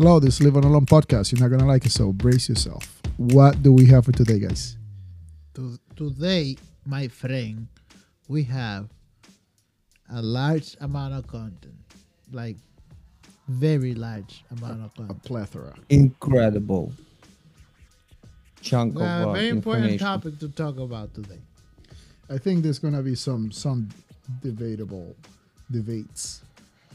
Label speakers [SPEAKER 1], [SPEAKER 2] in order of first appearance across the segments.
[SPEAKER 1] Hello, this is Leave Us Alone podcast. You're not gonna like it, so brace yourself. What do we have for today, guys?
[SPEAKER 2] To, today, my friend, we have a large amount of content, like very large amount of
[SPEAKER 1] A
[SPEAKER 2] content.
[SPEAKER 1] plethora.
[SPEAKER 3] incredible chunk
[SPEAKER 2] We
[SPEAKER 3] of uh,
[SPEAKER 2] a very important
[SPEAKER 3] information.
[SPEAKER 2] topic to talk about today.
[SPEAKER 1] I think there's gonna be some some debatable debates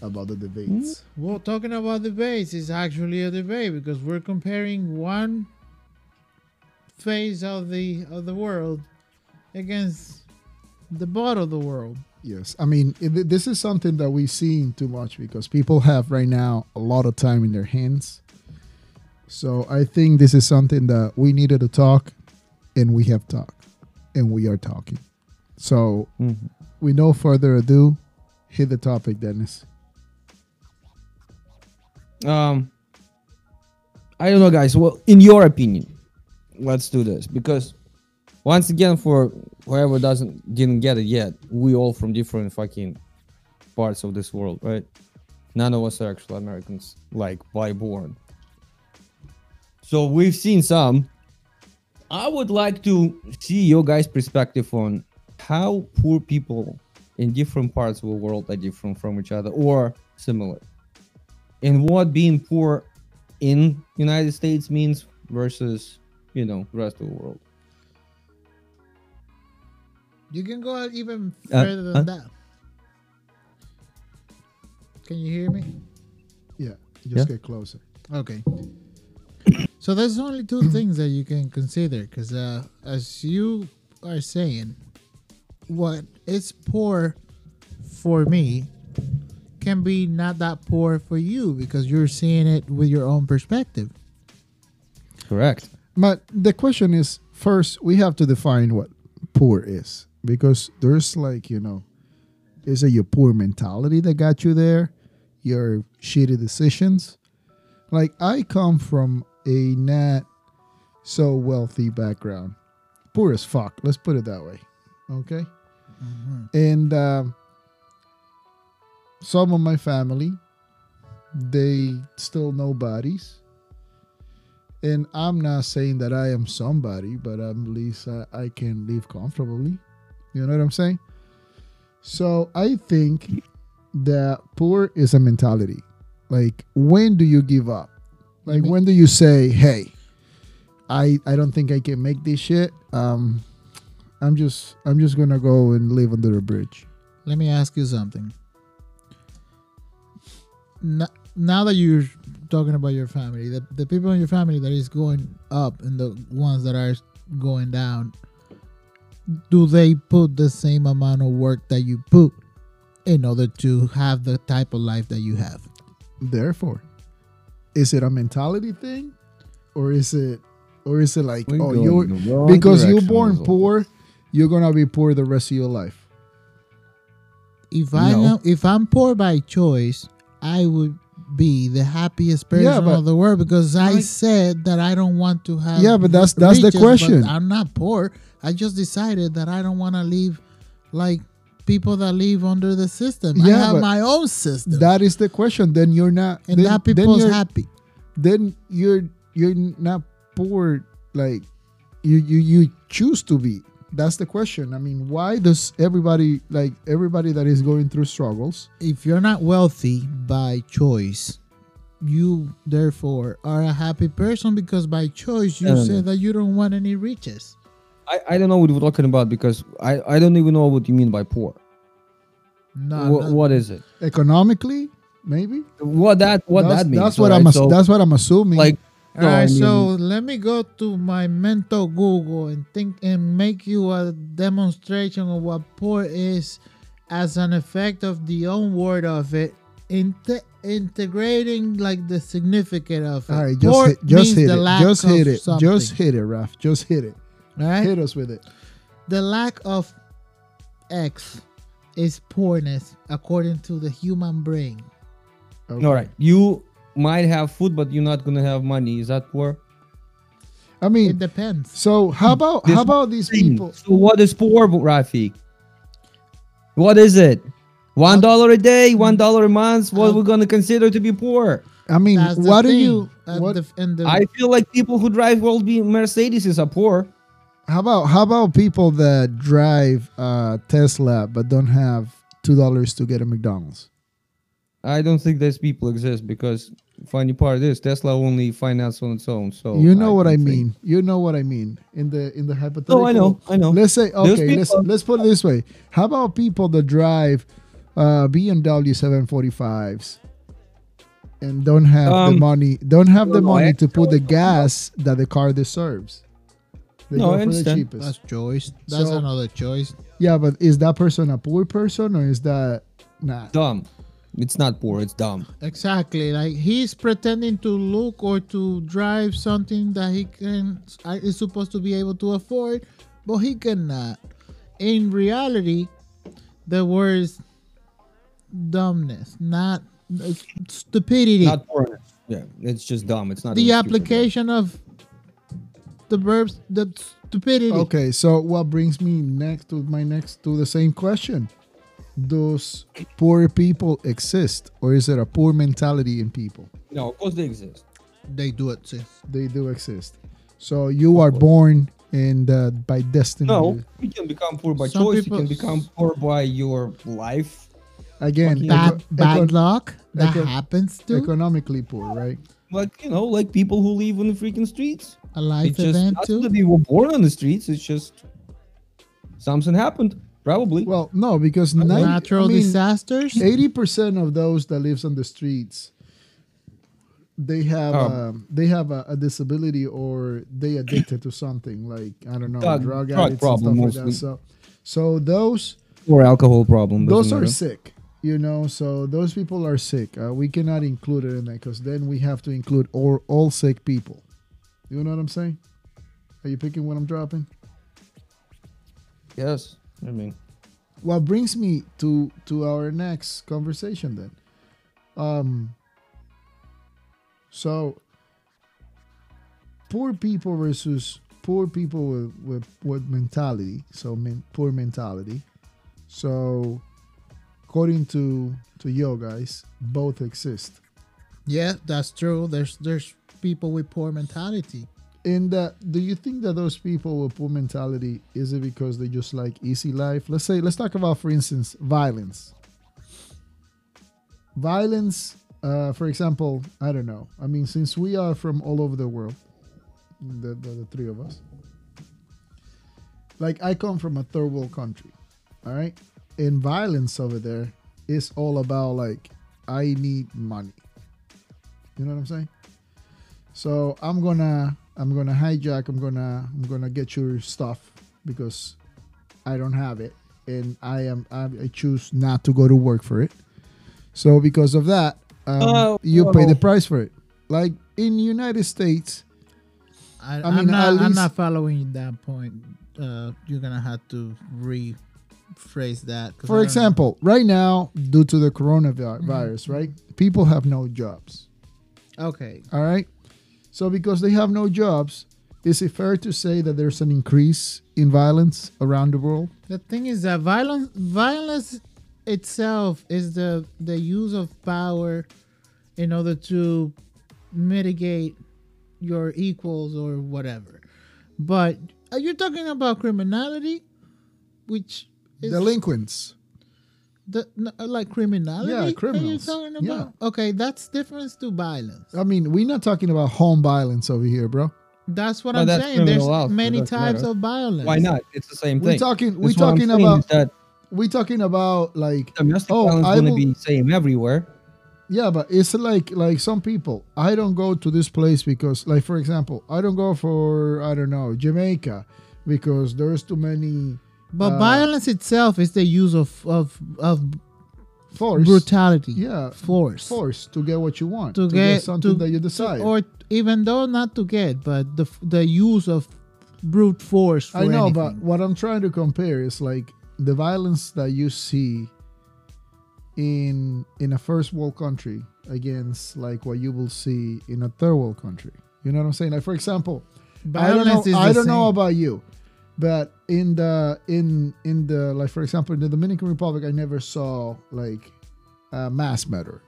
[SPEAKER 1] about the debates.
[SPEAKER 2] Well, talking about the debates is actually a debate because we're comparing one phase of the of the world against the bottom of the world.
[SPEAKER 1] Yes, I mean it, this is something that we've seen too much because people have right now a lot of time in their hands. So I think this is something that we needed to talk, and we have talked, and we are talking. So
[SPEAKER 3] Mhm.
[SPEAKER 1] with no further ado, hit the topic, Dennis.
[SPEAKER 3] Um, I don't know, guys. Well, in your opinion, let's do this because once again, for whoever doesn't didn't get it yet, we all from different fucking parts of this world, right? None of us are actual Americans, like by born. So we've seen some. I would like to see your guys' perspective on how poor people in different parts of the world are different from each other or similar and what being poor in United States means versus you know the rest of the world.
[SPEAKER 2] You can go out even
[SPEAKER 3] Uh,
[SPEAKER 2] further than
[SPEAKER 3] huh?
[SPEAKER 2] that. Can you hear me?
[SPEAKER 1] Yeah, just
[SPEAKER 3] Yeah.
[SPEAKER 1] get closer.
[SPEAKER 2] Okay. So there's only two things that you can consider because, uh, as you are saying, what is poor for me can be not that poor for you because you're seeing it with your own perspective.
[SPEAKER 3] Correct.
[SPEAKER 1] But the question is first we have to define what poor is because there's like you know, is it your poor mentality that got you there, your shitty decisions? Like I come from a not so wealthy background, poor as fuck. Let's put it that way. Okay, and um, some of my family, they still nobodies and I'm not saying that I am somebody, but at least I, I can live comfortably. You know what I'm saying? So I think that poor is a mentality. Like when do you give up? Like when do you say, "Hey, I I don't think I can make this shit. Um, I'm just I'm just gonna go and live under a bridge."
[SPEAKER 2] Let me ask you something. N- now that you're talking about your family, the, the people in your family that is going up and the ones that are going down, do they put the same amount of work that you put in order to have the type of life that you have?
[SPEAKER 1] Therefore, is it a mentality thing, or is it, or is it like,
[SPEAKER 3] We're
[SPEAKER 1] oh, you're
[SPEAKER 3] in the wrong
[SPEAKER 1] because you're born poor, you're gonna be poor the rest of your life.
[SPEAKER 2] If I
[SPEAKER 3] No.
[SPEAKER 2] know, if I'm poor by choice, I would be the happiest person
[SPEAKER 1] Yeah, but-
[SPEAKER 2] of the world because I
[SPEAKER 1] Like-
[SPEAKER 2] said that I don't want to have.
[SPEAKER 1] Yeah, but that's- that's the
[SPEAKER 2] riches, but
[SPEAKER 1] question.
[SPEAKER 2] I'm not poor. I just decided that I don't want to live like people that live under the system. I
[SPEAKER 1] Yeah,
[SPEAKER 2] have my own system,
[SPEAKER 1] That is the question. Then you're not.
[SPEAKER 2] and
[SPEAKER 1] then,
[SPEAKER 2] that
[SPEAKER 1] then
[SPEAKER 2] people's
[SPEAKER 1] you're,
[SPEAKER 2] happy.
[SPEAKER 1] Then you're you're not poor. Like you you you choose to be. That's the question. I mean, why does everybody like everybody that is going through struggles?
[SPEAKER 2] If you're not wealthy by choice, you therefore are a happy person because by choice you
[SPEAKER 3] say no, no.
[SPEAKER 2] that you don't want any riches.
[SPEAKER 3] I, I don't know what we're talking about because I, I don't even know what you mean by poor.
[SPEAKER 2] No,
[SPEAKER 3] Wha-
[SPEAKER 2] no.
[SPEAKER 3] what is it?
[SPEAKER 1] Economically, maybe.
[SPEAKER 3] What that what
[SPEAKER 1] that's,
[SPEAKER 3] that means?
[SPEAKER 1] That's what
[SPEAKER 3] right?
[SPEAKER 1] I'm.
[SPEAKER 3] So,
[SPEAKER 1] that's what I'm assuming.
[SPEAKER 3] like.
[SPEAKER 2] All
[SPEAKER 3] no, I mean-
[SPEAKER 2] so let me go to my mental Google and think and make you a demonstration of what poor is as an effect of the own word of it, inte- integrating like the significance of it.
[SPEAKER 1] all right, just
[SPEAKER 2] Poor
[SPEAKER 1] hit, just hit
[SPEAKER 2] the
[SPEAKER 1] it.
[SPEAKER 2] lack
[SPEAKER 1] Just
[SPEAKER 2] of
[SPEAKER 1] hit it.
[SPEAKER 2] something,
[SPEAKER 1] Just hit it, Raf. Just hit it.
[SPEAKER 2] all right?
[SPEAKER 1] Hit us with it.
[SPEAKER 2] The lack of X is poorness according to the human brain.
[SPEAKER 1] Okay.
[SPEAKER 3] all right, you might have food, but you're not gonna have money. Is that poor?
[SPEAKER 1] I mean,
[SPEAKER 2] It depends.
[SPEAKER 1] so how about
[SPEAKER 3] This
[SPEAKER 1] how about these people?
[SPEAKER 3] So what is poor, Rafi? What is it? One dollar a day, one dollar a month. What we're gonna consider to be poor?
[SPEAKER 1] I mean, what do
[SPEAKER 2] thing.
[SPEAKER 1] you?
[SPEAKER 2] Uh,
[SPEAKER 1] What,
[SPEAKER 2] the, and the,
[SPEAKER 3] I feel like people who drive world B Mercedes are poor.
[SPEAKER 1] how about how about people that drive uh, Tesla but don't have two dollars to get a McDonald's?
[SPEAKER 3] I don't think those people exist because funny part is Tesla only finance on its own. So
[SPEAKER 1] you know what I
[SPEAKER 3] don't think-
[SPEAKER 1] mean. You know what I mean in the in the hypothetical.
[SPEAKER 3] Oh, I know, I know.
[SPEAKER 1] Let's say okay. Let's let's put it this way. How about people that drive uh, BMW 745s and don't have the
[SPEAKER 3] Um,
[SPEAKER 1] money? Don't have the
[SPEAKER 3] no, no,
[SPEAKER 1] money to put the gas that the car deserves. They
[SPEAKER 3] No,
[SPEAKER 1] go
[SPEAKER 3] I
[SPEAKER 1] for the
[SPEAKER 3] understand.
[SPEAKER 2] that's choice. That's
[SPEAKER 1] So-
[SPEAKER 2] another choice.
[SPEAKER 1] Yeah, but is that person a poor person or is that not?
[SPEAKER 3] Dumb. It's not poor. It's dumb.
[SPEAKER 2] Exactly. Like he's pretending to look or to drive something that he can uh, is supposed to be able to afford, but he cannot. In reality, the word is dumbness, not stupidity.
[SPEAKER 3] Not poor. Yeah, it's just dumb. It's not
[SPEAKER 2] the
[SPEAKER 3] even stupid,
[SPEAKER 2] application of the verbs, the stupidity.
[SPEAKER 1] Okay, so what brings me next to my next to the same question? Does poor people exist, or is it a poor mentality in people?
[SPEAKER 3] No, of course they exist.
[SPEAKER 2] They do it. Sis.
[SPEAKER 1] They do exist. So you are born and uh, by destiny.
[SPEAKER 3] No, you can become poor by
[SPEAKER 2] Some
[SPEAKER 3] choice.
[SPEAKER 2] people-
[SPEAKER 3] You can become poor by your life.
[SPEAKER 1] Again,
[SPEAKER 2] Bad, bad
[SPEAKER 1] eco-
[SPEAKER 2] luck. That
[SPEAKER 1] eco-
[SPEAKER 2] happens to
[SPEAKER 1] economically poor, right?
[SPEAKER 3] Like you know, like people who live on the freaking streets.
[SPEAKER 2] a life
[SPEAKER 3] It's just
[SPEAKER 2] event
[SPEAKER 3] not that they were born on the streets. It's just something happened. Probably.
[SPEAKER 1] Well, no, because
[SPEAKER 2] Natural
[SPEAKER 1] disasters.
[SPEAKER 2] disasters.
[SPEAKER 1] Eighty percent of those that lives on the streets, they have
[SPEAKER 3] Um,
[SPEAKER 1] um, they have a, a disability or they addicted to something like I don't know
[SPEAKER 3] Drug-
[SPEAKER 1] drug,
[SPEAKER 3] drug
[SPEAKER 1] addicts and
[SPEAKER 3] problem
[SPEAKER 1] stuff like that. So, so those
[SPEAKER 3] or alcohol problem.
[SPEAKER 1] those are
[SPEAKER 3] matter.
[SPEAKER 1] sick. You know, so those people are sick. Uh, we cannot include it in that because then we have to include all all sick people. You know what I'm saying? Are you picking what I'm dropping?
[SPEAKER 3] Yes, I mean,
[SPEAKER 1] what brings me to to our next conversation then um so poor people versus poor people with with, with mentality so men, poor mentality so according to to you guys both exist
[SPEAKER 2] Yeah, that's true. There's there's people with poor mentality.
[SPEAKER 1] And uh, do you think that those people with poor mentality is it because they just like easy life? Let's say let's talk about for instance violence. Violence uh, for example i don't know. I mean since we are from all over the world the, the, the three of us like i come from a third world country all right? And violence over there is all about like i need money. You know what i'm saying? So I'm gonna I'm gonna hijack. I'm gonna I'm gonna get your stuff because I don't have it, and I am I, I choose not to go to work for it. So because of that, um,
[SPEAKER 3] Oh,
[SPEAKER 1] you pay the price for it. Like in United States,
[SPEAKER 2] I,
[SPEAKER 1] I
[SPEAKER 2] I
[SPEAKER 1] mean,
[SPEAKER 2] am not.
[SPEAKER 1] at
[SPEAKER 2] I'm not following that point. Uh, you're gonna have to rephrase that.
[SPEAKER 1] For
[SPEAKER 2] don't
[SPEAKER 1] example, right now due to the coronavirus, right, people have no jobs.
[SPEAKER 2] Okay.
[SPEAKER 1] All right. So because they have no jobs, is it fair to say that there's an increase in violence around the world?
[SPEAKER 2] The thing is that violence, violence itself is the the use of power in order to mitigate your equals or whatever. But uh, are you talking about criminality, which is
[SPEAKER 1] Delinquents.
[SPEAKER 2] The, n- uh, like criminality?
[SPEAKER 1] Yeah,
[SPEAKER 2] Are you
[SPEAKER 1] criminals.
[SPEAKER 2] talking
[SPEAKER 1] Yeah.
[SPEAKER 2] Okay, that's difference to violence.
[SPEAKER 1] I mean, we're not talking about home violence over here, bro.
[SPEAKER 2] That's what
[SPEAKER 3] Well,
[SPEAKER 2] I'm
[SPEAKER 3] that's
[SPEAKER 2] saying. There's
[SPEAKER 3] criminal also,
[SPEAKER 2] many types
[SPEAKER 3] matter.
[SPEAKER 2] of violence.
[SPEAKER 3] why not? It's the same
[SPEAKER 1] We're
[SPEAKER 3] thing.
[SPEAKER 1] talking. We're
[SPEAKER 3] That's what I'm
[SPEAKER 1] talking about.
[SPEAKER 3] that
[SPEAKER 1] We're talking about like.
[SPEAKER 3] domestic
[SPEAKER 1] Oh,
[SPEAKER 3] violence
[SPEAKER 1] I
[SPEAKER 3] going to be same everywhere.
[SPEAKER 1] Yeah, but it's like like some people. I don't go to this place because, like, for example, I don't go for I don't know Jamaica because there's too many
[SPEAKER 2] But
[SPEAKER 1] Uh,
[SPEAKER 2] violence itself is the use of of of
[SPEAKER 1] force.
[SPEAKER 2] brutality.
[SPEAKER 1] Yeah,
[SPEAKER 2] force.
[SPEAKER 1] force to get what you want
[SPEAKER 2] To get-
[SPEAKER 1] something
[SPEAKER 2] to-
[SPEAKER 1] that you decide.
[SPEAKER 2] or even though not to get, but the the use of brute force. For
[SPEAKER 1] I know,
[SPEAKER 2] anything.
[SPEAKER 1] but what I'm trying to compare is like the violence that you see in in a first world country against like what you will see in a third world country. You know what I'm saying? Like for example, I don't know.
[SPEAKER 2] Is
[SPEAKER 1] I don't know about you, But in the in in the like for example in the Dominican Republic, I never saw like a mass murder,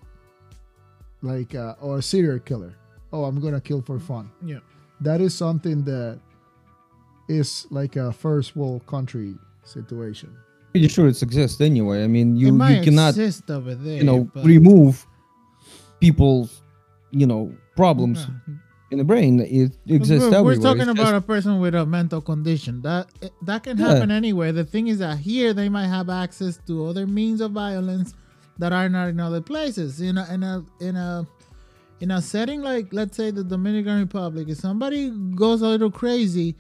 [SPEAKER 1] like uh, or a serial killer. Oh, I'm gonna kill for fun.
[SPEAKER 2] Yeah.
[SPEAKER 1] That is something that is like a first world country situation.
[SPEAKER 3] Pretty sure it exists anyway. I mean,
[SPEAKER 2] it
[SPEAKER 3] you
[SPEAKER 2] might
[SPEAKER 3] you cannot
[SPEAKER 2] exist over there.
[SPEAKER 3] you know
[SPEAKER 2] but-
[SPEAKER 3] remove people's you know problems
[SPEAKER 2] Yeah.
[SPEAKER 3] In the brain. It exists
[SPEAKER 2] We're, we're talking about a person with a mental condition. That that can
[SPEAKER 3] Yeah.
[SPEAKER 2] happen anywhere. The thing is that here they might have access to other means of violence that are not in other places. In a in a in a in a setting like let's say the Dominican Republic, if somebody goes a little crazy,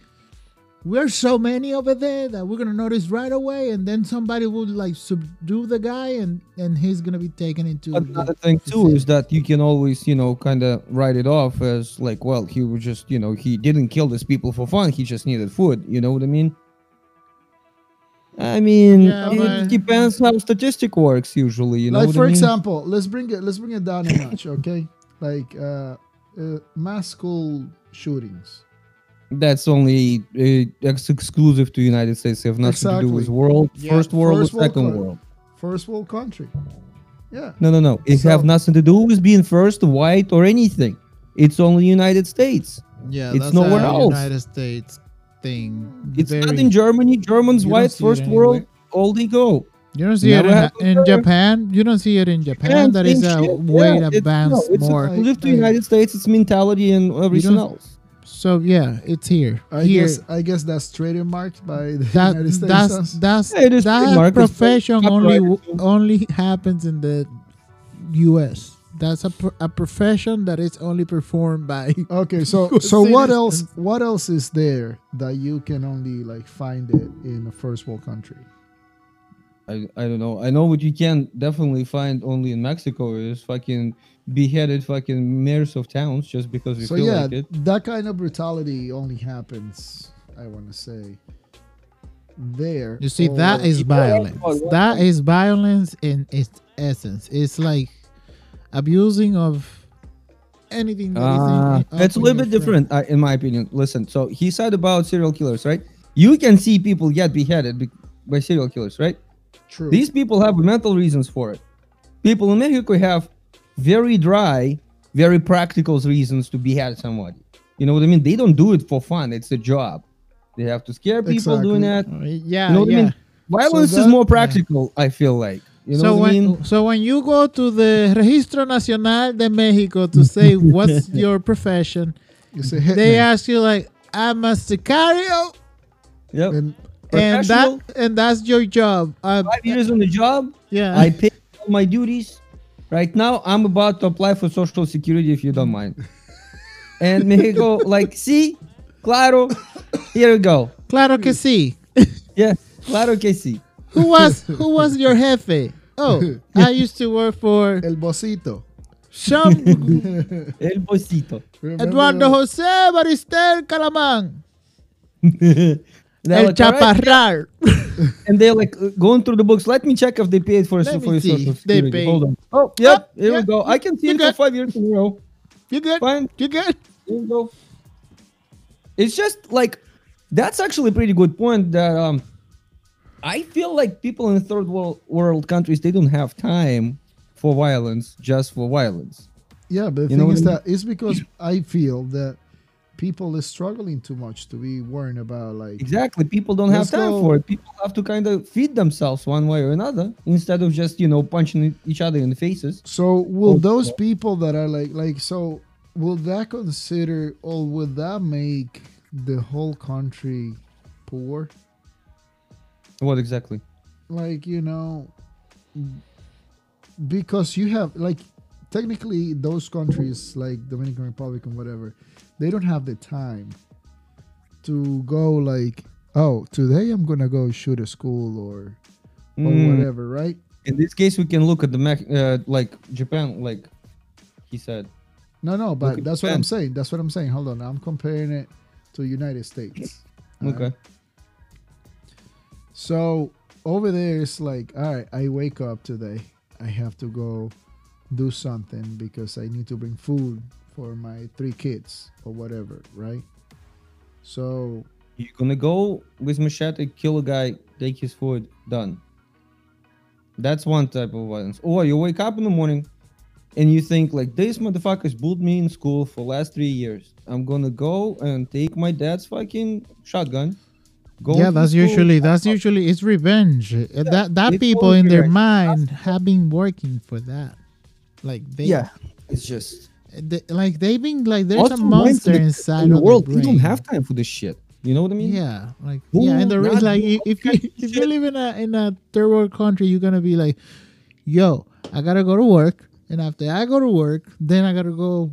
[SPEAKER 2] we're so many over there that we're gonna notice right away, and then somebody will like subdue the guy, and and he's gonna be taken into.
[SPEAKER 3] But
[SPEAKER 2] the
[SPEAKER 3] another thing too is that you can always, you know, kind of write it off as like, well, he was just, you know, he didn't kill these people for fun. He just needed food. You know what I mean? I mean,
[SPEAKER 2] Yeah,
[SPEAKER 3] it
[SPEAKER 2] but-
[SPEAKER 3] depends how statistic works. Usually, you know.
[SPEAKER 1] like
[SPEAKER 3] what
[SPEAKER 1] for
[SPEAKER 3] I mean?
[SPEAKER 1] example, let's bring it let's bring it down a notch, okay? Like uh, uh, mass school shootings.
[SPEAKER 3] That's only uh, ex- exclusive to United States. They have nothing to do with world,
[SPEAKER 2] Yeah,
[SPEAKER 3] first world,
[SPEAKER 1] first
[SPEAKER 3] or
[SPEAKER 1] world
[SPEAKER 3] second
[SPEAKER 1] coun-
[SPEAKER 3] world.
[SPEAKER 1] First world country. Yeah.
[SPEAKER 3] No, no, no. It
[SPEAKER 1] So-
[SPEAKER 3] have nothing to do with being first, white, or anything. It's only United States.
[SPEAKER 2] yeah,
[SPEAKER 3] it's
[SPEAKER 2] that's
[SPEAKER 3] nowhere
[SPEAKER 2] a
[SPEAKER 3] else.
[SPEAKER 2] United States thing.
[SPEAKER 3] It's not in Germany. Germans,
[SPEAKER 2] You
[SPEAKER 3] white, first world, all they go.
[SPEAKER 2] You don't see it in, in. Japan. You don't see it in Japan. That is a
[SPEAKER 3] shit.
[SPEAKER 2] way
[SPEAKER 3] Yeah, it's-
[SPEAKER 2] advanced
[SPEAKER 3] no, it's
[SPEAKER 2] more.
[SPEAKER 3] exclusive to
[SPEAKER 1] I- I-
[SPEAKER 3] United States. It's mentality and everything else.
[SPEAKER 2] So yeah, it's here.
[SPEAKER 1] I
[SPEAKER 2] here,
[SPEAKER 1] guess I guess that's trademarked by the
[SPEAKER 2] that
[SPEAKER 1] United States.
[SPEAKER 2] that's that's
[SPEAKER 3] Yeah, it is
[SPEAKER 2] that
[SPEAKER 3] trademarked.
[SPEAKER 2] Profession only only happens in the U.S. That's a, pro- a profession that is only performed by.
[SPEAKER 1] Okay, so so what else? What else is there that you can only like find it in a first world country?
[SPEAKER 3] I, I don't know. I know what you can definitely find only in Mexico is fucking beheaded fucking mayors of towns just because we
[SPEAKER 1] so
[SPEAKER 3] feel
[SPEAKER 1] yeah,
[SPEAKER 3] like it.
[SPEAKER 1] that kind of brutality only happens. I want to say there.
[SPEAKER 2] You see, that is violence.
[SPEAKER 3] about
[SPEAKER 2] That is violence in its essence. It's like abusing of anything that is in-
[SPEAKER 3] Uh,
[SPEAKER 2] up
[SPEAKER 3] it's a little
[SPEAKER 2] your
[SPEAKER 3] bit different, uh, in my opinion. Listen, so he said about serial killers, right? You can see people get beheaded be- by serial killers, right?
[SPEAKER 1] True.
[SPEAKER 3] These people have mental reasons for it. People in Mexico have very dry, very practical reasons to behead somebody. You know what I mean? They don't do it for fun. It's a job. They have to scare people doing that.
[SPEAKER 1] Uh,
[SPEAKER 2] exactly. Yeah,
[SPEAKER 3] You know what
[SPEAKER 2] yeah.
[SPEAKER 3] I mean? Violence is
[SPEAKER 1] that-
[SPEAKER 3] more practical, I feel like. You know
[SPEAKER 2] so when
[SPEAKER 3] I mean?
[SPEAKER 2] so when you go to the Registro Nacional de Mexico to say what's your profession,
[SPEAKER 1] you say
[SPEAKER 2] they ask you like, "I'm a sicario,"
[SPEAKER 3] Yep.
[SPEAKER 1] and
[SPEAKER 2] and that and that's your job. Uh,
[SPEAKER 3] Five years on the job.
[SPEAKER 2] yeah,
[SPEAKER 3] I pay all my duties. Right now, I'm about to apply for Social Security if you don't mind. And Mexico, like, see, claro, here we go.
[SPEAKER 2] claro que sí.
[SPEAKER 3] Yeah, claro que sí.
[SPEAKER 2] Who was who was your jefe? Oh, I used to work for
[SPEAKER 1] el bocito.
[SPEAKER 2] some
[SPEAKER 3] El bolsito.
[SPEAKER 1] Remember
[SPEAKER 2] Eduardo? José Baristel Calamán,
[SPEAKER 3] They're
[SPEAKER 2] El
[SPEAKER 3] "All right."
[SPEAKER 2] Chaparral.
[SPEAKER 3] And they're like uh, going through the books. Let me check if they paid for,
[SPEAKER 2] Let
[SPEAKER 3] for your Social
[SPEAKER 2] if they paid.
[SPEAKER 3] Hold on. Oh, yep,
[SPEAKER 2] Oh,
[SPEAKER 3] here
[SPEAKER 2] yeah,
[SPEAKER 3] we go. I can see
[SPEAKER 2] you
[SPEAKER 3] it for five years in a row.
[SPEAKER 2] You good?
[SPEAKER 3] Fine.
[SPEAKER 2] You good?
[SPEAKER 3] There you go. It's just like that's actually a pretty good point. That um, I feel like people in third world world countries they don't have time for violence just for violence.
[SPEAKER 1] Yeah, but the
[SPEAKER 3] You know
[SPEAKER 1] thing is
[SPEAKER 3] I mean?
[SPEAKER 1] that it's because I feel that people is struggling too much to be worrying about like
[SPEAKER 3] Exactly, people don't have time
[SPEAKER 1] go.
[SPEAKER 3] for it. People have to kind of feed themselves one way or another instead of just you know punching each other in the faces.
[SPEAKER 1] So will
[SPEAKER 3] Oh,
[SPEAKER 1] those
[SPEAKER 3] yeah.
[SPEAKER 1] people that are like like so will that consider or will that make the whole country poor?
[SPEAKER 3] What exactly?
[SPEAKER 1] Like, you know because you have like technically those countries like Dominican Republic and whatever, they don't have the time to go like, oh, today I'm gonna go shoot a school or or
[SPEAKER 3] Mm,
[SPEAKER 1] whatever, right?
[SPEAKER 3] In this case, we can look at the Mex- uh, like Japan, like he said.
[SPEAKER 1] No, no, but
[SPEAKER 3] at
[SPEAKER 1] that's what I'm saying. That's what I'm saying. Hold on, I'm comparing it to United States.
[SPEAKER 3] Okay.
[SPEAKER 1] So over there, it's like, all right, I wake up today. I have to go do something because I need to bring food for my three kids or whatever, right? So
[SPEAKER 3] You're gonna go with machete, kill a guy, take his food, done. That's one type of violence. Or you wake up in the morning and you think like this motherfuckers bullied me in school for last three years. I'm gonna go and take my dad's fucking shotgun. Go
[SPEAKER 2] yeah, that's usually that's usually it's revenge. Uh, that that people in their mind have been working for that. Like they,
[SPEAKER 3] Yeah, it's just
[SPEAKER 2] they- like they've been like there's
[SPEAKER 3] Also,
[SPEAKER 2] a monster
[SPEAKER 3] mindset in
[SPEAKER 2] inside
[SPEAKER 3] the world.
[SPEAKER 2] the
[SPEAKER 3] You don't have time for this shit. You know what I mean?
[SPEAKER 2] Yeah, like
[SPEAKER 3] Who
[SPEAKER 2] yeah, and the
[SPEAKER 3] not
[SPEAKER 2] like
[SPEAKER 3] do
[SPEAKER 2] if you
[SPEAKER 3] all
[SPEAKER 2] if you live in a in a third world country, you're gonna be like, yo, I gotta go to work, and after I go to work, then I gotta go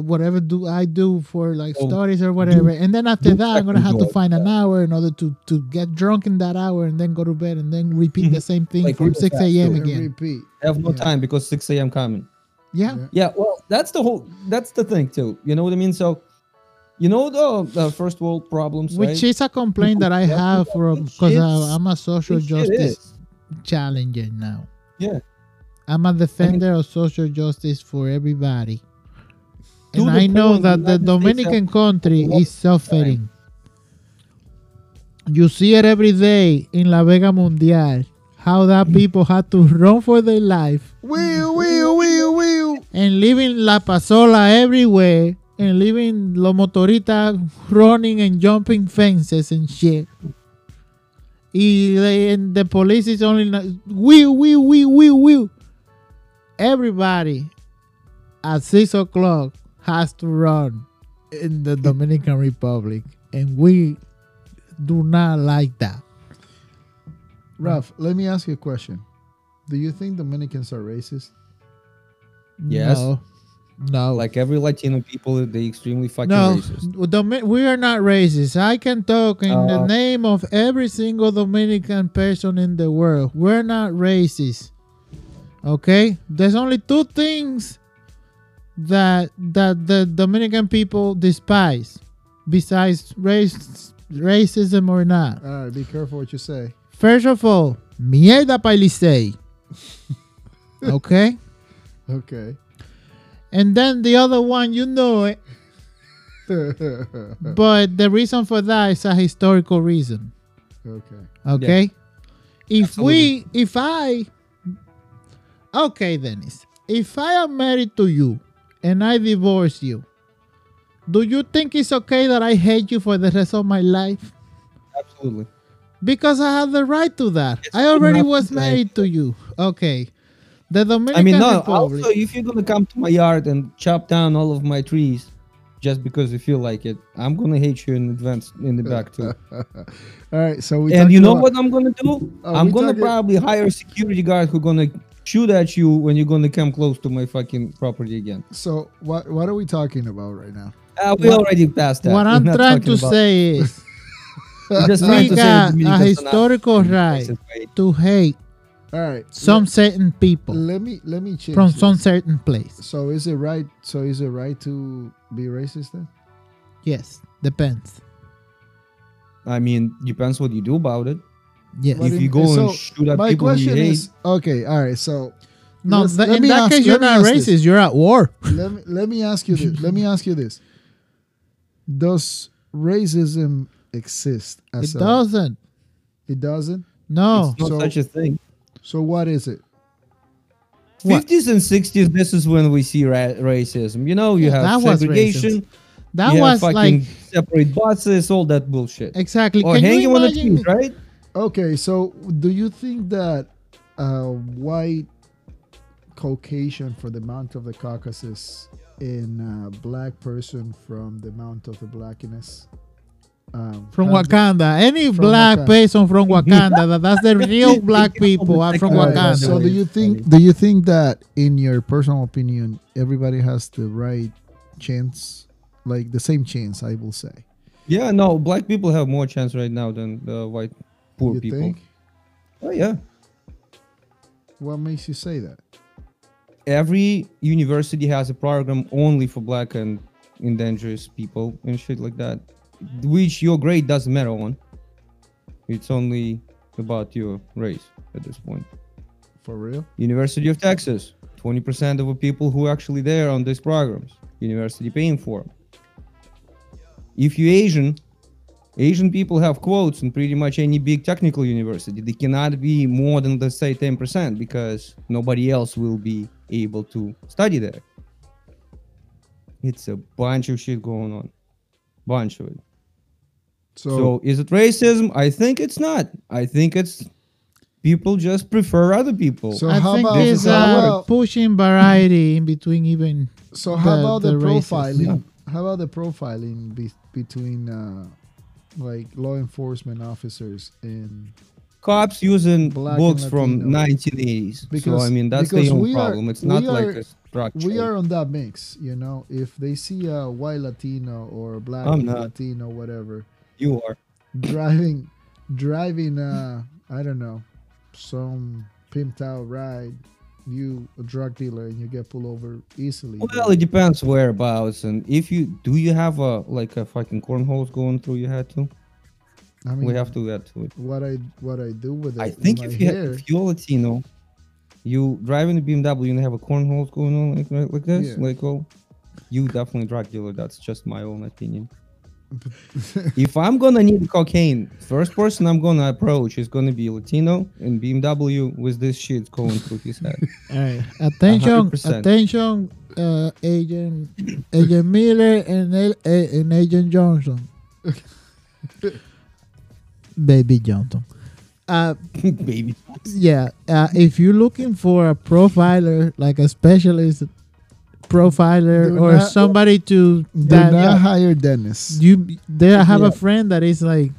[SPEAKER 2] whatever do I do for like
[SPEAKER 3] Oh,
[SPEAKER 2] studies or whatever, and then after that, I'm gonna have to
[SPEAKER 3] job,
[SPEAKER 2] find an hour in order to to get drunk in that hour, and then go to bed, and then repeat the same thing
[SPEAKER 3] Like
[SPEAKER 2] from six a.m. Again.
[SPEAKER 1] repeat.
[SPEAKER 3] I have no
[SPEAKER 1] Yeah.
[SPEAKER 3] time because 6 a.m. coming.
[SPEAKER 2] Yeah,
[SPEAKER 1] Yeah.
[SPEAKER 3] Yeah, well, that's the whole. That's the thing too. You know what I mean? So, you know the, the first world problems,
[SPEAKER 2] which
[SPEAKER 3] right?
[SPEAKER 2] is a complaint that I have from because
[SPEAKER 3] uh,
[SPEAKER 2] I'm a social justice challenger now.
[SPEAKER 3] Yeah.
[SPEAKER 2] I'm a defender of social justice for everybody. And I know that the Dominican country is suffering. You see it every day in La Vega Mundial, how that people had to run for their life
[SPEAKER 1] wheel.
[SPEAKER 2] And leaving La Pasola everywhere and leaving los motoristas running and jumping fences and shit. And the police is only wheel, wheel, wheel, wheel, wheel. Everybody at six o'clock has to run in the Dominican Republic, and we do not like that.
[SPEAKER 1] Ralph, let me ask you a question. Do you think Dominicans are racist?
[SPEAKER 3] Yes.
[SPEAKER 2] No. No.
[SPEAKER 3] Like every Latino people, they extremely fucking
[SPEAKER 2] No,
[SPEAKER 3] racist.
[SPEAKER 2] Domi- we are not racist. I can talk in the
[SPEAKER 3] Uh,
[SPEAKER 2] name of every single Dominican person in the world. We're not racist. Okay? There's only two things that that the Dominican people despise besides race racism or not.
[SPEAKER 1] All right, be careful what you say.
[SPEAKER 2] First of all, mierda pailisei. okay?
[SPEAKER 1] Okay.
[SPEAKER 2] And then the other one, you know it. But the reason for that is a historical reason. Okay. Okay. If we, if I, okay, Dennis, if I am married to you and I divorce you, do you think it's okay that I hate you for the rest of my life?
[SPEAKER 3] Absolutely.
[SPEAKER 2] Because I have the right to that.
[SPEAKER 3] It's
[SPEAKER 2] I already was
[SPEAKER 3] the
[SPEAKER 2] married to you. Okay. The Dominican
[SPEAKER 3] I mean, no.
[SPEAKER 2] Republic.
[SPEAKER 3] Also, if you're gonna come to my yard and chop down all of my trees, just because you feel like it, I'm gonna hate you in advance in the back too.
[SPEAKER 1] All right. So we.
[SPEAKER 3] and you know
[SPEAKER 1] about-
[SPEAKER 3] what I'm gonna do?
[SPEAKER 1] Oh,
[SPEAKER 3] I'm gonna
[SPEAKER 1] talking-
[SPEAKER 3] probably hire a security guard who gonna shoot at you when you're gonna come close to my fucking property again.
[SPEAKER 1] So what? What are we talking about right now?
[SPEAKER 3] Uh, we
[SPEAKER 2] What-
[SPEAKER 3] already passed that.
[SPEAKER 2] what I'm trying to
[SPEAKER 3] about-
[SPEAKER 2] say is
[SPEAKER 3] we're just
[SPEAKER 2] we
[SPEAKER 3] trying to say
[SPEAKER 2] got a
[SPEAKER 3] Dominicans are not
[SPEAKER 2] historical right to hate
[SPEAKER 1] All right.
[SPEAKER 2] some certain people
[SPEAKER 1] Let, let me let me change.
[SPEAKER 2] from
[SPEAKER 1] this.
[SPEAKER 2] some certain place.
[SPEAKER 1] So is it right? So is it right to be racist then?
[SPEAKER 2] Yes, depends.
[SPEAKER 3] I mean, depends what you do about it.
[SPEAKER 2] Yes.
[SPEAKER 1] But
[SPEAKER 3] if you go
[SPEAKER 1] so
[SPEAKER 3] and shoot at
[SPEAKER 1] My
[SPEAKER 3] people you hate,
[SPEAKER 1] is okay. All right. So
[SPEAKER 2] no,
[SPEAKER 1] let's-
[SPEAKER 2] th-
[SPEAKER 1] let
[SPEAKER 2] in
[SPEAKER 1] me
[SPEAKER 2] that
[SPEAKER 1] ask-
[SPEAKER 2] case, you're not
[SPEAKER 1] ask this.
[SPEAKER 2] racist. You're at war.
[SPEAKER 1] let me let me ask you this. Let me ask you this. Does racism exist? As
[SPEAKER 2] It
[SPEAKER 1] a-
[SPEAKER 2] doesn't.
[SPEAKER 1] It doesn't.
[SPEAKER 2] No.
[SPEAKER 3] it's not
[SPEAKER 1] So-
[SPEAKER 3] such a thing.
[SPEAKER 1] So what is it?
[SPEAKER 3] 50s and 60s, this is when we see ra- racism. You know, you
[SPEAKER 2] Yeah,
[SPEAKER 3] have
[SPEAKER 2] that was
[SPEAKER 3] segregation,
[SPEAKER 2] That
[SPEAKER 3] you
[SPEAKER 2] was
[SPEAKER 3] have
[SPEAKER 2] like
[SPEAKER 3] fucking separate buses, all that bullshit.
[SPEAKER 2] exactly.
[SPEAKER 3] Or
[SPEAKER 2] Can
[SPEAKER 3] hanging on the
[SPEAKER 2] imagine?
[SPEAKER 3] trees, right?
[SPEAKER 1] Okay. So do you think that a white Caucasian for the Mount of the Caucasus in a black person from the Mount of the Blackness um,
[SPEAKER 2] From
[SPEAKER 1] have-
[SPEAKER 2] Wakanda, any
[SPEAKER 1] From
[SPEAKER 2] black
[SPEAKER 1] Wakanda.
[SPEAKER 2] person from Wakanda, that, that's the real black people are from
[SPEAKER 1] All right,
[SPEAKER 2] Wakanda.
[SPEAKER 1] So do you think do you think that in your personal opinion everybody has the right chance like the same chance I will say.
[SPEAKER 3] Yeah, no, black people have more chance right now than the white poor
[SPEAKER 1] you
[SPEAKER 3] people.
[SPEAKER 1] think?
[SPEAKER 3] Oh yeah.
[SPEAKER 1] What makes you say that?
[SPEAKER 3] Every university has a program only for black and endangered people and shit like that. Which your grade doesn't matter on. It's only about your race at this point.
[SPEAKER 1] For real?
[SPEAKER 3] University of Texas, 20% of the people who are actually there on these programs. University paying for 'em. If you're Asian, Asian people have quotes in pretty much any big technical university. They cannot be more than let's say 10% because nobody else will be able to study there. It's a bunch of shit going on. Bunch of it.
[SPEAKER 1] So,
[SPEAKER 3] So is it racism? I think it's not. I think it's people just prefer other people.
[SPEAKER 1] So
[SPEAKER 2] I
[SPEAKER 1] how
[SPEAKER 2] think
[SPEAKER 1] about
[SPEAKER 2] it's
[SPEAKER 1] so
[SPEAKER 2] uh,
[SPEAKER 1] how-
[SPEAKER 2] pushing variety in between even.
[SPEAKER 1] So how
[SPEAKER 2] the-
[SPEAKER 1] about the,
[SPEAKER 2] the races.
[SPEAKER 1] profiling? How about the profiling be- between uh, like law enforcement officers and
[SPEAKER 3] Cops using books
[SPEAKER 1] and
[SPEAKER 3] from
[SPEAKER 1] Latino.
[SPEAKER 3] 1980s. so
[SPEAKER 1] Because-
[SPEAKER 3] I mean that's the own
[SPEAKER 1] we are-
[SPEAKER 3] problem. it's not
[SPEAKER 1] are-
[SPEAKER 3] like a structure.
[SPEAKER 1] we are on that mix, you know. If they see a white Latino or black. Latino, whatever,
[SPEAKER 3] You are.
[SPEAKER 1] driving, driving, uh, I don't know, some pimped out ride, you a drug dealer and you get pulled over easily.
[SPEAKER 3] Well, it depends whereabouts, and if you do, you have a like a fucking cornholes going through your head too.
[SPEAKER 1] I mean,
[SPEAKER 3] we have to get to it.
[SPEAKER 1] what I what I do with it.
[SPEAKER 3] I think if you if you're Latino, you driving a BMW and have a cornholes going on like like, like this,
[SPEAKER 1] Yeah.
[SPEAKER 3] like oh, you definitely drug dealer. That's just my own opinion. if I'm gonna need cocaine, first person I'm gonna approach is gonna be Latino and BMW with this shit going through his head.
[SPEAKER 2] All right, attention,
[SPEAKER 3] 100%.
[SPEAKER 2] attention, uh, Agent Agent Miller and El- eh, and Agent Johnson, Baby Johnson. Uh,
[SPEAKER 3] Baby.
[SPEAKER 2] yeah, uh, if you're looking for a profiler, like a specialist profiler
[SPEAKER 1] Do
[SPEAKER 2] or
[SPEAKER 1] not-
[SPEAKER 2] somebody to
[SPEAKER 1] do
[SPEAKER 2] that
[SPEAKER 1] not hire Dennis.
[SPEAKER 2] you there I have
[SPEAKER 3] Yeah.
[SPEAKER 2] a friend that is like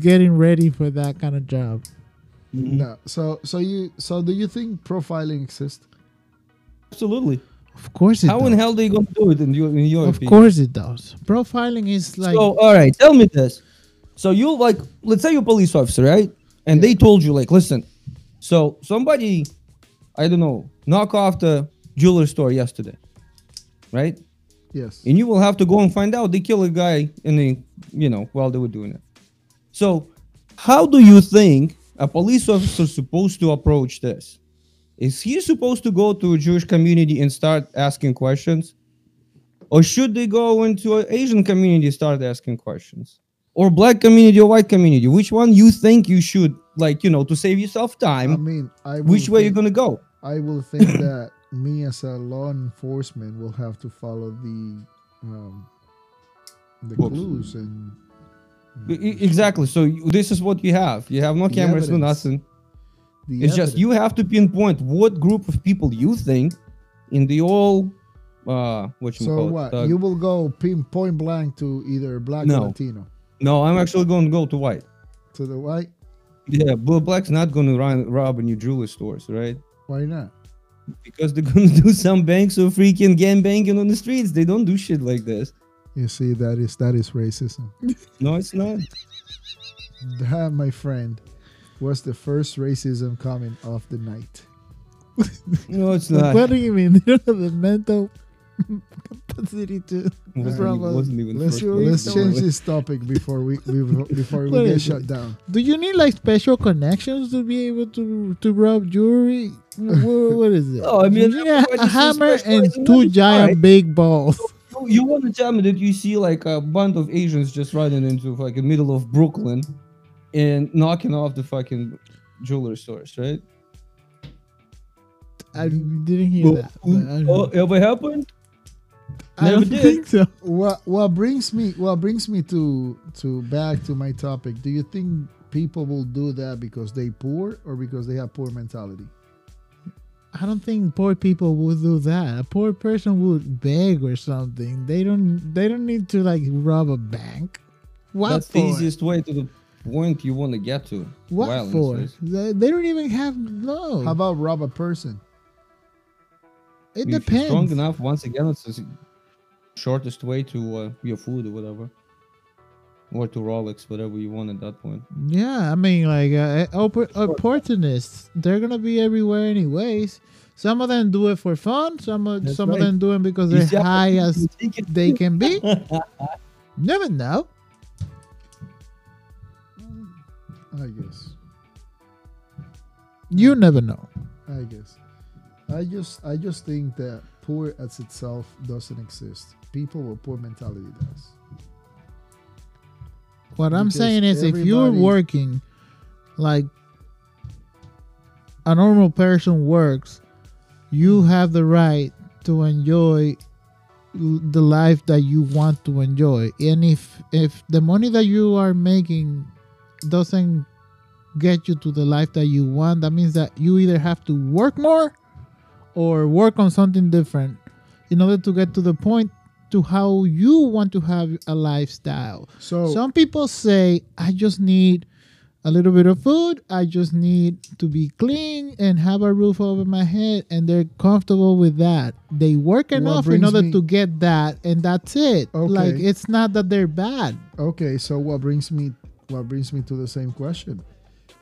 [SPEAKER 2] getting ready for that kind of job.
[SPEAKER 1] No. So so you so do you think profiling exists?
[SPEAKER 3] Absolutely.
[SPEAKER 2] Of course it
[SPEAKER 3] How
[SPEAKER 2] does.
[SPEAKER 3] in hell they gonna do it in your in your
[SPEAKER 2] of
[SPEAKER 3] opinion?
[SPEAKER 2] course it does. Profiling is like
[SPEAKER 3] so all right, tell me this. So you like, let's say you're a police officer, right? And they told you like, listen, so somebody, I don't know, knock off the jewelry store yesterday, right?
[SPEAKER 1] Yes.
[SPEAKER 3] And you will have to go and find out they kill a guy in the, you know, while they were doing it. So, how do you think a police officer is supposed to approach this? Is he supposed to go to a Jewish community and start asking questions? Or should they go into an Asian community and start asking questions? Or black community or white community? Which one you think you should, like, you know, to save yourself time I
[SPEAKER 1] mean, I
[SPEAKER 3] which way you're gonna go?
[SPEAKER 1] I will think that me as a law enforcement will have to follow the um, the clues and
[SPEAKER 3] Exactly. So this is what you have. You have no cameras, no nothing.
[SPEAKER 1] the
[SPEAKER 3] It's just you have to pinpoint what group of people you think in the all uh what you
[SPEAKER 1] So what?
[SPEAKER 3] uh,
[SPEAKER 1] you will go pin, point blank to either black
[SPEAKER 3] No.
[SPEAKER 1] or Latino
[SPEAKER 3] no, I'm actually going to go to white.
[SPEAKER 1] to the white.
[SPEAKER 3] Yeah, but black's not going to run rob any jewelry stores, right?
[SPEAKER 1] Why not?
[SPEAKER 3] Because they're going to do some banks or freaking gang banging on the streets. They don't do shit like this.
[SPEAKER 1] You see, that is that is racism.
[SPEAKER 3] No, it's not.
[SPEAKER 1] That, my friend, was the first racism comment of the night.
[SPEAKER 3] No, it's not.
[SPEAKER 2] what do you mean? They don't have the mental capacity to.
[SPEAKER 3] Wasn't,
[SPEAKER 2] From
[SPEAKER 3] wasn't even
[SPEAKER 1] Let's
[SPEAKER 3] first
[SPEAKER 2] Sure,
[SPEAKER 3] place.
[SPEAKER 1] let's change this topic before we before, before we get shut down.
[SPEAKER 2] Do you need like special connections to be able to to rub jewelry? what, what is it?
[SPEAKER 3] No, oh, I mean,
[SPEAKER 2] You need a,
[SPEAKER 3] I just
[SPEAKER 2] a hammer
[SPEAKER 3] specialize
[SPEAKER 2] and two giant
[SPEAKER 3] alright.
[SPEAKER 2] big balls.
[SPEAKER 3] You- You want to tell me that you see like a bunch of Asians just running into like the middle of Brooklyn and knocking off the fucking jewelry stores, right?
[SPEAKER 2] I didn't hear that. but I, don't
[SPEAKER 3] Oh,
[SPEAKER 2] know.
[SPEAKER 3] ever happened?
[SPEAKER 2] I don't
[SPEAKER 3] never did.
[SPEAKER 2] think so.
[SPEAKER 1] What what brings me what brings me to to back to my topic? Do you think people will do that because they poor or because they have poor mentality?
[SPEAKER 2] I don't think poor people would do that. A poor person would beg or something. They don't. They don't need to like rob a bank. What
[SPEAKER 3] That's
[SPEAKER 2] for?
[SPEAKER 3] the easiest way to the point you want to get to.
[SPEAKER 2] What
[SPEAKER 3] Violence
[SPEAKER 2] for?
[SPEAKER 3] is.
[SPEAKER 2] They, they don't even have no.
[SPEAKER 1] How about rob a person?
[SPEAKER 2] it
[SPEAKER 3] If you're
[SPEAKER 2] depends.
[SPEAKER 3] strong enough, once again, it's the shortest way to uh, your food or whatever. Or to Rolex, whatever you want at that point.
[SPEAKER 2] Yeah, I mean, like uh, oppor- opportunists, they're gonna be everywhere anyways. Some of them do it for fun. Some of
[SPEAKER 3] That's
[SPEAKER 2] some of them do it because they're
[SPEAKER 3] see
[SPEAKER 2] high as they can be. Never know.
[SPEAKER 1] I guess.
[SPEAKER 2] You never know.
[SPEAKER 1] I guess. I just I just think that poor as itself doesn't exist. People with poor mentality does.
[SPEAKER 2] What I'm saying is, if you're working like a normal person works, you have the right to enjoy the life that you want to enjoy. And if if the money that you are making doesn't get you to the life that you want, that means that you either have to work more or work on something different in order to get to the point to how you want to have a lifestyle.
[SPEAKER 1] So
[SPEAKER 2] Some people say, I just need a little bit of food. I just need to be clean and have a roof over my head. And they're comfortable with that. They work enough in order
[SPEAKER 1] me-
[SPEAKER 2] to get that. And that's it.
[SPEAKER 1] Okay.
[SPEAKER 2] Like, it's not that they're bad.
[SPEAKER 1] okay, so what brings me what brings me to the same question?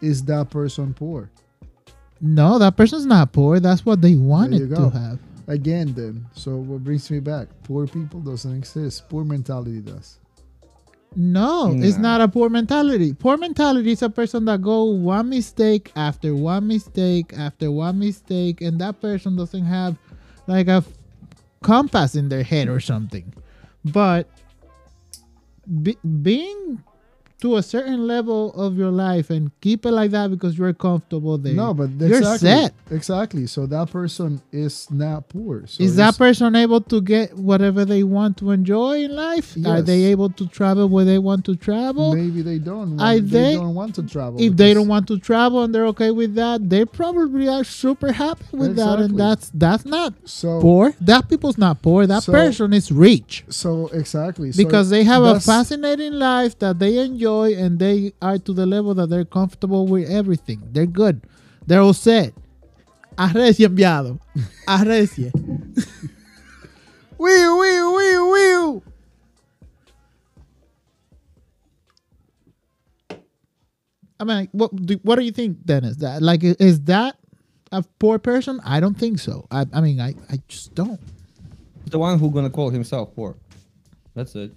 [SPEAKER 1] Is that person poor?
[SPEAKER 2] No, that person's not poor. That's what they wanted to have.
[SPEAKER 1] Again, then, so what brings me back? Poor people doesn't exist. Poor mentality does.
[SPEAKER 2] No, it's not a poor mentality. Poor mentality is a person that go one mistake after one mistake after one mistake, and that person doesn't have like a f- compass in their head or something. But be- being to a certain level of your life and keep it like that because you're comfortable there.
[SPEAKER 1] No, but
[SPEAKER 2] you're
[SPEAKER 1] exactly,
[SPEAKER 2] set.
[SPEAKER 1] Exactly. So that person is not poor. So
[SPEAKER 2] Is that person able to get whatever they want to enjoy in life? Yes. Are they able to travel where they want to travel?
[SPEAKER 1] maybe they don't.
[SPEAKER 2] I
[SPEAKER 1] Want, they don't want to travel.
[SPEAKER 2] if they don't want to travel and they're okay with that, they probably are super happy with that, and that's that's not
[SPEAKER 1] so
[SPEAKER 2] poor. That people's not poor. That
[SPEAKER 1] So-
[SPEAKER 2] person is rich
[SPEAKER 1] so exactly so
[SPEAKER 2] because they have a fascinating life that they enjoy, and they are to the level that they're comfortable with everything. They're good. They're all set. Arrecia enviado. Arrecia.
[SPEAKER 1] Wee wee wee wee.
[SPEAKER 2] I mean, what do, what do you think, Dennis? That like is that a poor person? I don't think so. I, I mean, I, I just don't.
[SPEAKER 3] The one who gonna call himself poor. That's it.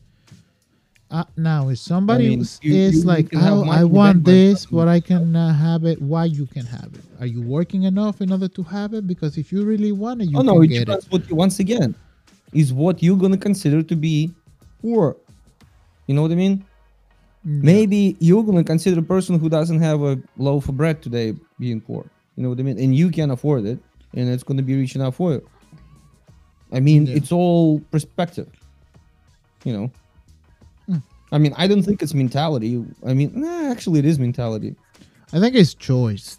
[SPEAKER 2] Uh, now, if somebody
[SPEAKER 3] I mean,
[SPEAKER 2] is
[SPEAKER 3] you- you- you
[SPEAKER 2] like,
[SPEAKER 3] can
[SPEAKER 2] oh, I want this, but I cannot have it. Why you can have it? Are you working enough in order to have it? Because if you really want it, you
[SPEAKER 3] oh no, it
[SPEAKER 2] get it.
[SPEAKER 3] what you, once again is what you're gonna consider to be poor. You know what I mean?
[SPEAKER 2] Mm.
[SPEAKER 3] Maybe you're gonna consider a person who doesn't have a loaf of bread today being poor. You know what I mean? And you can afford it, and it's gonna be rich enough for you. I mean,
[SPEAKER 2] Yeah.
[SPEAKER 3] it's all perspective. You know. I mean, I don't think it's mentality. I mean, nah, actually, it is mentality.
[SPEAKER 2] I think it's choice.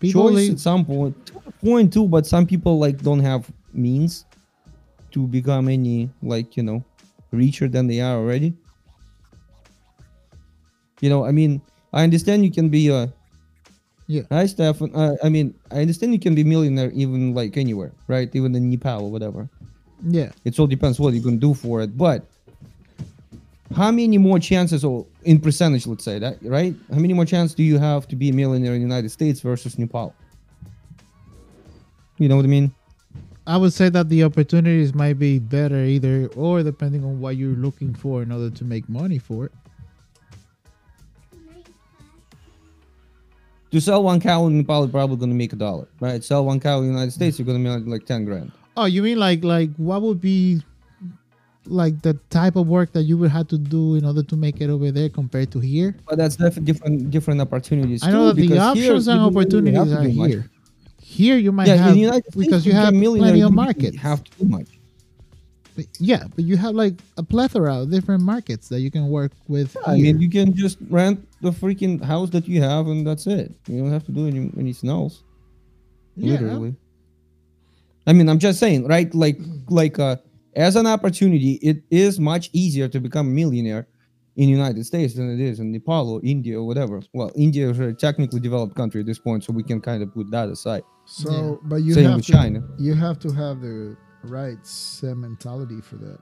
[SPEAKER 2] People
[SPEAKER 3] choice
[SPEAKER 2] leave-
[SPEAKER 3] at some point to point too but some people like don't have means to become any like you know richer than they are already you know i mean i understand you can be a
[SPEAKER 2] Yeah.
[SPEAKER 3] hi stefan uh, i mean i understand you can be millionaire even like anywhere right even in nepal or whatever
[SPEAKER 2] yeah.
[SPEAKER 3] it all depends what you can do for it but how many more chances or in percentage let's say that right? How many more chances do you have to be a millionaire in the united states versus nepal you know what i mean?
[SPEAKER 2] I would say that the opportunities might be better either or depending on what you're looking for in order to make money for it.
[SPEAKER 3] to sell one cow in nepal you're probably going to make a dollar right? Sell one cow in the united states you're going to make like 10 grand.
[SPEAKER 2] Oh, you mean like like what would be like the type of work that you would have to do in order to make it over there compared to here?
[SPEAKER 3] but that's definitely different different opportunities
[SPEAKER 2] I know
[SPEAKER 3] too,
[SPEAKER 2] that the
[SPEAKER 3] because here
[SPEAKER 2] options and
[SPEAKER 3] don't really
[SPEAKER 2] opportunities are
[SPEAKER 3] do much.
[SPEAKER 2] here. Here you might
[SPEAKER 3] yeah
[SPEAKER 2] have
[SPEAKER 3] in the states
[SPEAKER 2] because you have plenty of
[SPEAKER 3] you
[SPEAKER 2] markets.
[SPEAKER 3] have to do much
[SPEAKER 2] But- yeah, but you have like a plethora of different markets that you can work with.
[SPEAKER 3] I
[SPEAKER 2] here.
[SPEAKER 3] mean, you can just rent the freaking house that you have, and that's it. You don't have to do any, anything else.
[SPEAKER 2] Yeah.
[SPEAKER 3] Literally. I mean, I'm just saying, right? Like, like, uh, as an opportunity, it is much easier to become a millionaire in United States than it is in Nepal or India or whatever. Well, India is a technically developed country at this point, so we can kind of put that aside.
[SPEAKER 1] So,
[SPEAKER 2] Yeah.
[SPEAKER 1] but you
[SPEAKER 3] Same
[SPEAKER 1] have
[SPEAKER 3] with
[SPEAKER 1] to,
[SPEAKER 3] China.
[SPEAKER 1] You have to have the right set mentality for that.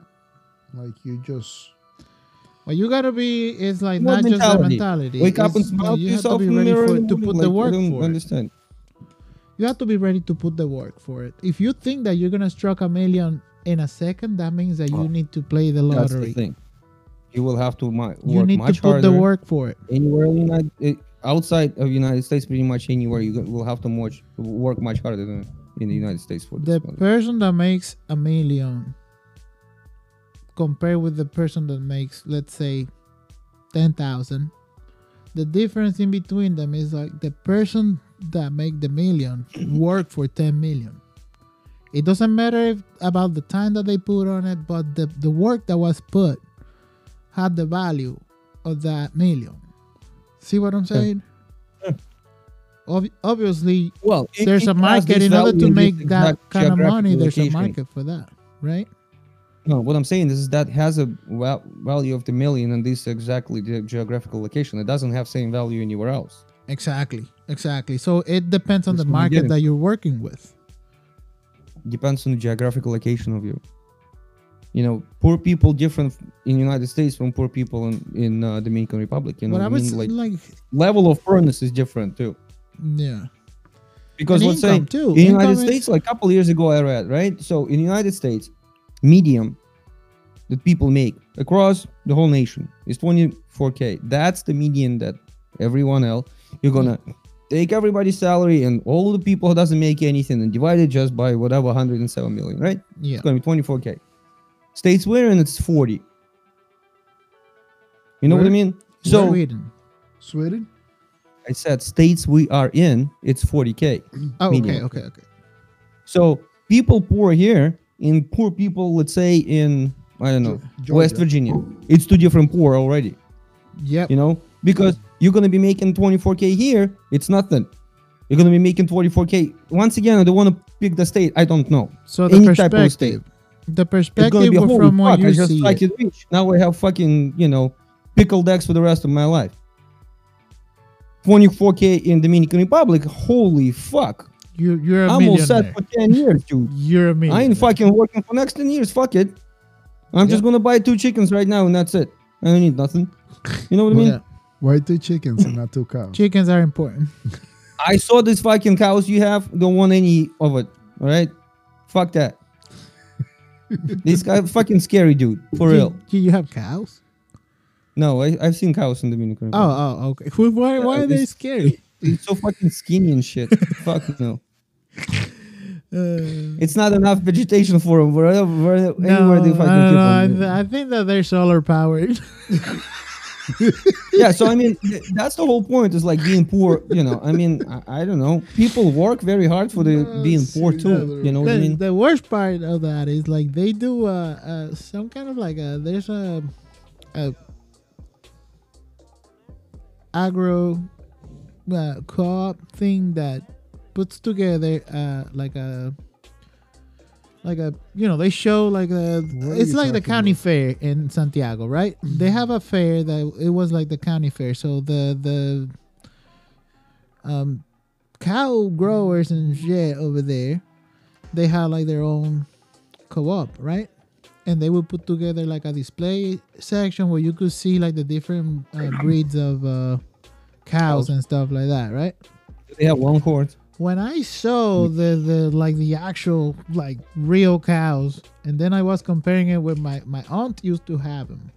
[SPEAKER 1] Like you just
[SPEAKER 2] What you gotta be It's like
[SPEAKER 3] What
[SPEAKER 2] not just a
[SPEAKER 3] mentality?
[SPEAKER 2] mentality.
[SPEAKER 3] Wake up and
[SPEAKER 2] It's-
[SPEAKER 3] smile to
[SPEAKER 2] you have to be
[SPEAKER 3] the
[SPEAKER 2] ready for
[SPEAKER 3] in
[SPEAKER 2] it
[SPEAKER 3] the
[SPEAKER 2] to put
[SPEAKER 3] like,
[SPEAKER 2] the
[SPEAKER 3] I
[SPEAKER 2] work
[SPEAKER 3] don't
[SPEAKER 2] for it. You have to be ready to put the work for it. If you think that you're gonna struck a million in a second, that means that you
[SPEAKER 3] Oh,
[SPEAKER 2] need to play the lottery.
[SPEAKER 3] That's the thing. You will have to work
[SPEAKER 2] You need
[SPEAKER 3] much
[SPEAKER 2] to put
[SPEAKER 3] harder.
[SPEAKER 2] the work for it.
[SPEAKER 3] anywhere in the United, eh, outside of United States, pretty much anywhere you will have to much work much harder than in the United States for
[SPEAKER 2] The
[SPEAKER 3] money.
[SPEAKER 2] person that makes a million compared with the person that makes, let's say, ten thousand. The difference in between them is like the person that make the million work for ten million. It doesn't matter if, about the time that they put on it, but the, the work that was put had the value of that million. See what I'm saying?
[SPEAKER 3] Yeah.
[SPEAKER 2] Ob- obviously,
[SPEAKER 3] Well,
[SPEAKER 2] there's
[SPEAKER 3] it
[SPEAKER 2] a market in order to make that kind of money. There's a market for that, right?
[SPEAKER 3] No, what I'm saying is that has a val- value of the million in this exactly the geographical location. It doesn't have same value anywhere else.
[SPEAKER 2] Exactly, exactly. So it depends on
[SPEAKER 3] That's
[SPEAKER 2] the market that you're working with.
[SPEAKER 3] Depends on the geographical location of you. You know, poor people different in United States from poor people in in uh, Dominican Republic. You know,
[SPEAKER 2] but I
[SPEAKER 3] I
[SPEAKER 2] was
[SPEAKER 3] mean, like
[SPEAKER 2] like,
[SPEAKER 3] level of furnace is different too.
[SPEAKER 2] yeah,
[SPEAKER 3] Because
[SPEAKER 2] And
[SPEAKER 3] let's say
[SPEAKER 2] too.
[SPEAKER 3] in the United
[SPEAKER 2] is-
[SPEAKER 3] States, like a couple years ago, I read right. So in United States, medium that people make across the whole nation is 24k. That's the median that everyone else you're gonna take everybody's salary and all the people who doesn't make anything and divide it just by whatever 107 million, right?
[SPEAKER 2] yeah.
[SPEAKER 3] It's gonna be 24k. States winner and it's 40. You know what I mean? So
[SPEAKER 2] Sweden.
[SPEAKER 1] Sweden.
[SPEAKER 3] I said states we are in, it's 40k.
[SPEAKER 2] Oh,
[SPEAKER 3] medium.
[SPEAKER 2] okay, okay, okay.
[SPEAKER 3] So people poor here in poor people, let's say in I don't know
[SPEAKER 1] Ge-
[SPEAKER 3] West Virginia, it's two different poor already.
[SPEAKER 2] Yep.
[SPEAKER 3] You know because you're gonna be making 24k here, it's nothing. You're gonna be making 24k. Once again, I don't want to pick the state. I don't know.
[SPEAKER 2] So the
[SPEAKER 3] Any type of
[SPEAKER 2] perspective, the perspective from what you
[SPEAKER 3] I just
[SPEAKER 2] see,
[SPEAKER 3] like
[SPEAKER 2] it.
[SPEAKER 3] rich. Now I have fucking you know pickle decks for the rest of my life. 24k in Dominican Republic. Holy fuck!
[SPEAKER 2] you you're a
[SPEAKER 3] I'm all set for 10 years, dude.
[SPEAKER 2] You're a millionaire.
[SPEAKER 3] I ain't fucking working for next 10 years. Fuck it. I'm just gonna buy two chickens right now and that's it. I don't need nothing. You know what I mean?
[SPEAKER 2] Yeah.
[SPEAKER 1] Why two chickens and not two cows?
[SPEAKER 2] Chickens are important.
[SPEAKER 3] I saw this fucking cows you have. Don't want any of it. All right? Fuck that. this guy fucking scary dude. For
[SPEAKER 2] Do-
[SPEAKER 3] real.
[SPEAKER 2] Do you have cows?
[SPEAKER 3] No, I, I've seen cows in Dominican
[SPEAKER 2] Oh,
[SPEAKER 3] Republic.
[SPEAKER 2] oh, okay. Why, why, why
[SPEAKER 3] Yeah,
[SPEAKER 2] are they scary?
[SPEAKER 3] It's so fucking skinny and shit. Fuck no.
[SPEAKER 2] Uh,
[SPEAKER 3] It's not enough vegetation for them. Wherever, wherever,
[SPEAKER 2] no,
[SPEAKER 3] anywhere they fucking
[SPEAKER 2] don't
[SPEAKER 3] keep
[SPEAKER 2] know. I,
[SPEAKER 3] 'em.
[SPEAKER 2] th- I think that they're solar powered.
[SPEAKER 3] yeah so i mean that's the whole point is like being poor you know. I mean i, I don't know. People work very hard for the being poor too you know what i
[SPEAKER 2] the,
[SPEAKER 3] mean?
[SPEAKER 2] the worst part of that is like they do uh, uh some kind of like a there's a a agro uh, co-op thing that puts together uh like a like a you know they show like a
[SPEAKER 1] What
[SPEAKER 2] it's like the county
[SPEAKER 1] about?
[SPEAKER 2] fair in Santiago right? They have a fair that it was like the county fair. So the the um cow growers and shit over there they had like their own co-op right? And they would put together like a display section where you could see like the different uh, breeds of uh, cows and stuff like that right?
[SPEAKER 3] They have one longhorns
[SPEAKER 2] when I saw mm. the the like the actual like real cows, and then I was comparing it with my my aunt used to have them.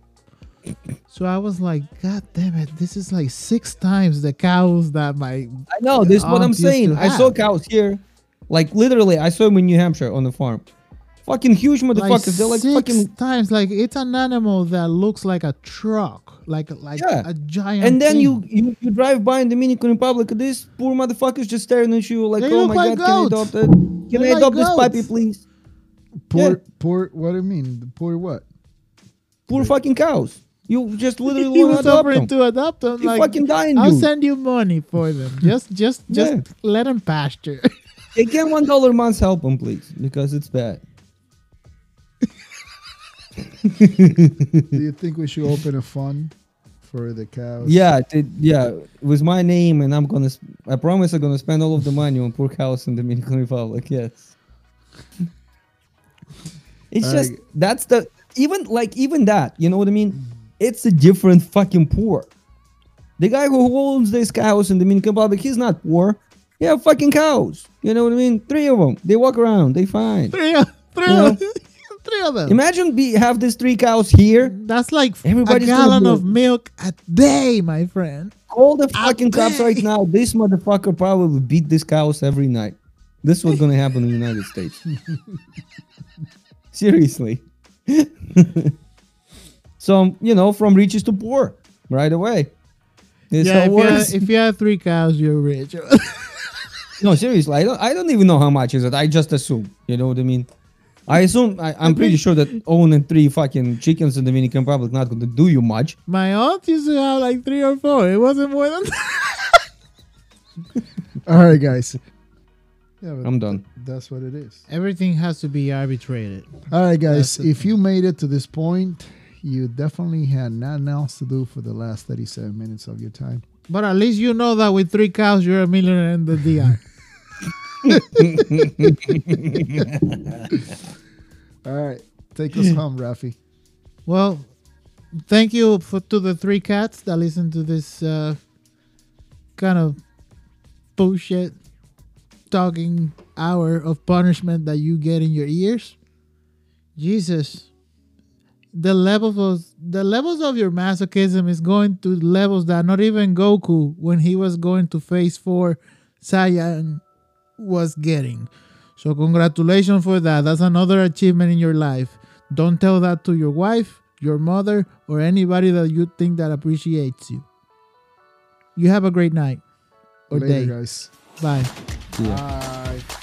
[SPEAKER 2] So I was like, God damn it, this is like six times the cows that my
[SPEAKER 3] i know this is what i'm saying. I saw cows here like literally i saw them in new hampshire on the farm fucking huge
[SPEAKER 2] like
[SPEAKER 3] motherfuckers they're like
[SPEAKER 2] six
[SPEAKER 3] fucking
[SPEAKER 2] times like it's an animal that looks like a truck, like like
[SPEAKER 3] Yeah.
[SPEAKER 2] a giant.
[SPEAKER 3] and then you, you you drive by in Dominican Republic, these poor motherfuckers just staring at you like,
[SPEAKER 2] They
[SPEAKER 3] oh my
[SPEAKER 2] like
[SPEAKER 3] god,
[SPEAKER 2] goats.
[SPEAKER 3] can I adopt it? Can
[SPEAKER 2] They're
[SPEAKER 3] I
[SPEAKER 2] like
[SPEAKER 3] adopt this puppy, please?
[SPEAKER 1] Poor,
[SPEAKER 3] Yeah.
[SPEAKER 1] poor. What do you mean? Poor what?
[SPEAKER 3] Poor fucking cows. You just literally
[SPEAKER 2] he
[SPEAKER 3] want
[SPEAKER 2] was
[SPEAKER 3] to adopt
[SPEAKER 2] offering
[SPEAKER 3] them.
[SPEAKER 2] to adopt them.
[SPEAKER 3] You
[SPEAKER 2] like,
[SPEAKER 3] fucking dying,
[SPEAKER 2] I'll
[SPEAKER 3] dude.
[SPEAKER 2] send you money for them. Just just just
[SPEAKER 3] Yeah.
[SPEAKER 2] let them pasture.
[SPEAKER 3] Hey, get one dollar a month, help them, please, because it's bad.
[SPEAKER 1] Do you think we should open a fund for the cows?
[SPEAKER 3] Yeah, it, yeah, with my name, and I'm gonna. I promise I'm gonna spend all of the money on poor cows in the Dominican Republic. Yes. it's just that's the even like even that. You know what I mean? Mm-hmm. It's a different fucking poor. The guy who owns these cows in Dominican Republic, he's not poor. He have fucking cows. You know what I mean? Three of them. They walk around. They fine.
[SPEAKER 2] three, three,
[SPEAKER 3] You
[SPEAKER 2] of, three of them.
[SPEAKER 3] Imagine we have these three cows here.
[SPEAKER 2] That's like
[SPEAKER 3] Everybody's
[SPEAKER 2] a
[SPEAKER 3] gonna
[SPEAKER 2] gallon of milk a day, my friend.
[SPEAKER 3] All the fucking cops right now. This motherfucker probably beat these cows every night. This is what's gonna happen in the United States. Seriously. so you know, from riches to poor. right away. It's
[SPEAKER 2] yeah, if you, have, if you have three cows, you're rich.
[SPEAKER 3] no, seriously, I don't. I don't even know how much is it. I just assume. You know what I mean? I assume. I, I'm pretty sure that owning three fucking chickens in the Dominican Republic not going to do you much.
[SPEAKER 2] My aunt used to have like three or four. It wasn't more than
[SPEAKER 1] All right, guys. Yeah,
[SPEAKER 3] I'm done.
[SPEAKER 1] That's what it is.
[SPEAKER 2] Everything has to be arbitrated.
[SPEAKER 1] All right, guys.
[SPEAKER 2] That's the
[SPEAKER 1] If you made it to this point, you definitely had nothing else to do for the last 37 minutes of your time.
[SPEAKER 2] But at least you know that with three cows, you're a millionaire in the DR.
[SPEAKER 1] All right. Take us home, Rafi.
[SPEAKER 2] well, thank you for to the three cats that listen to this uh, kind of bullshit talking hour of punishment that you get in your ears. Jesus, the levels of the levels of your masochism is going to levels that not even Goku, when he was going to Phase Four, Saiyan was getting. So congratulations for that. That's another achievement in your life. Don't tell that to your wife, your mother, or anybody that you think that appreciates you. You have a great night or
[SPEAKER 1] Later,
[SPEAKER 2] day.
[SPEAKER 1] guys.
[SPEAKER 2] Bye.
[SPEAKER 3] Yeah.
[SPEAKER 1] Bye.